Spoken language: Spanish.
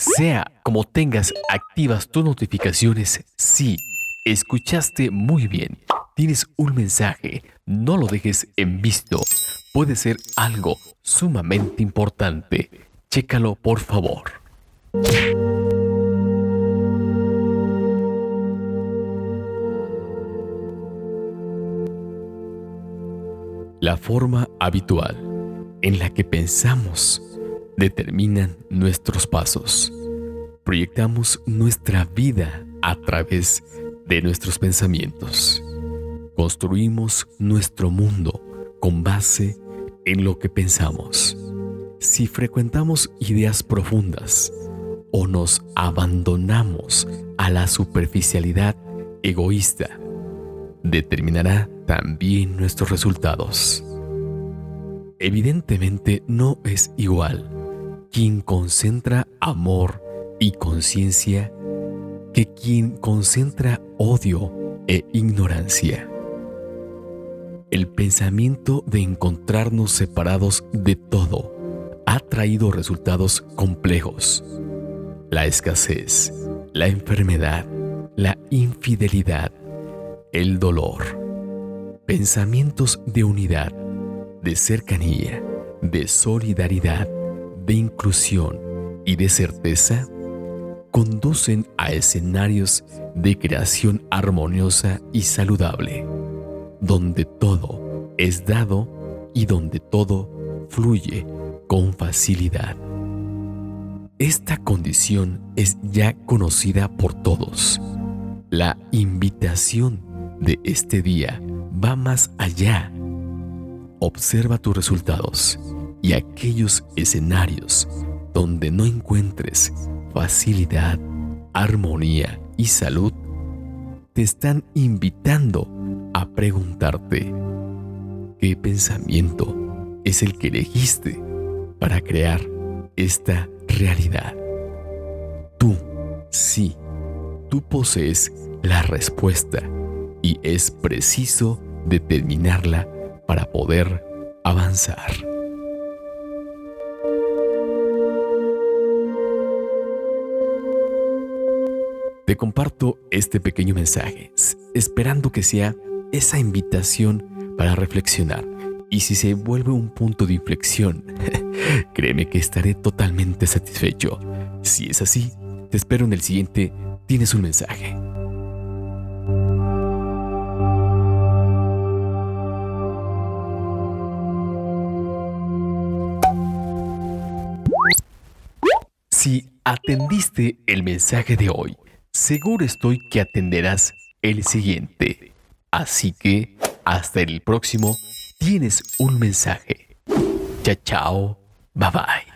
Sea como tengas activas tus notificaciones, sí, escuchaste muy bien. Tienes un mensaje, no lo dejes en visto. Puede ser algo sumamente importante. Chécalo por favor. La forma habitual en la que pensamos determinan nuestros pasos. Proyectamos nuestra vida a través de nuestros pensamientos. Construimos nuestro mundo con base en lo que pensamos. Si frecuentamos ideas profundas o nos abandonamos a la superficialidad egoísta, determinará también nuestros resultados. Evidentemente no es igual quien concentra amor y conciencia que quien concentra odio e ignorancia. El pensamiento de encontrarnos separados de todo ha traído resultados complejos. La escasez, la enfermedad, la infidelidad, el dolor. Pensamientos de unidad, de cercanía, de solidaridad, de inclusión y de certeza conducen a escenarios de creación armoniosa y saludable, donde todo es dado y donde todo fluye con facilidad. Esta condición es ya conocida por todos. La invitación de este día va más allá. Observa tus resultados y aquellos escenarios donde no encuentres facilidad, armonía y salud, te están invitando a preguntarte, ¿qué pensamiento es el que elegiste para crear esta realidad? Tú, sí, tú posees la respuesta y es preciso determinarla para poder avanzar. Te comparto este pequeño mensaje, esperando que sea esa invitación para reflexionar. Y si se vuelve un punto de inflexión, créeme que estaré totalmente satisfecho. Si es así, te espero en el siguiente Tienes un mensaje. Si atendiste el mensaje de hoy, seguro estoy que atenderás el siguiente. Así que, hasta el próximo, tienes un mensaje. Chao, chao, bye bye.